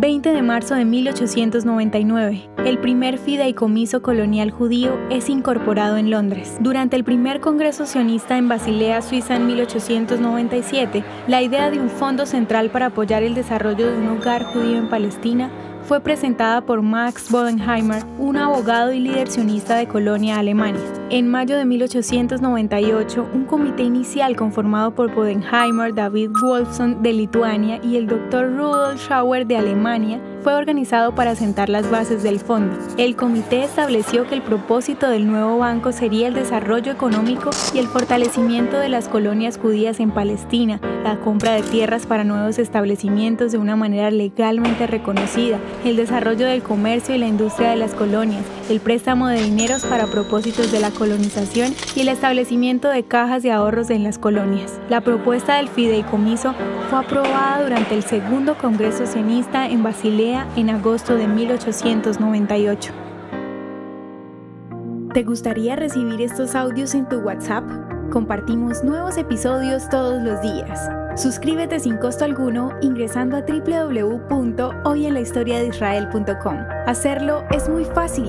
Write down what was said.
20 de marzo de 1899. El primer fideicomiso colonial judío es incorporado en Londres. Durante el primer Congreso sionista en Basilea, Suiza en 1897, la idea de un fondo central para apoyar el desarrollo de un hogar judío en Palestina fue presentada por Max Bodenheimer, un abogado y líder sionista de Colonia, Alemania. En mayo de 1898, un comité inicial conformado por Bodenheimer, David Wolfson de Lituania y el Dr. Rudolf Schauer de Alemania fue organizado para sentar las bases del fondo. El comité estableció que el propósito del nuevo banco sería el desarrollo económico y el fortalecimiento de las colonias judías en Palestina, la compra de tierras para nuevos establecimientos de una manera legalmente reconocida, el desarrollo del comercio y la industria de las colonias, el préstamo de dineros para propósitos de la colonización y el establecimiento de cajas de ahorros en las colonias. La propuesta del fideicomiso fue aprobada durante el segundo Congreso Sionista en Basilea en agosto de 1898. ¿Te gustaría recibir estos audios en tu WhatsApp? Compartimos nuevos episodios todos los días. Suscríbete sin costo alguno ingresando a www.hoyenlahistoriadeisrael.com. Hacerlo es muy fácil.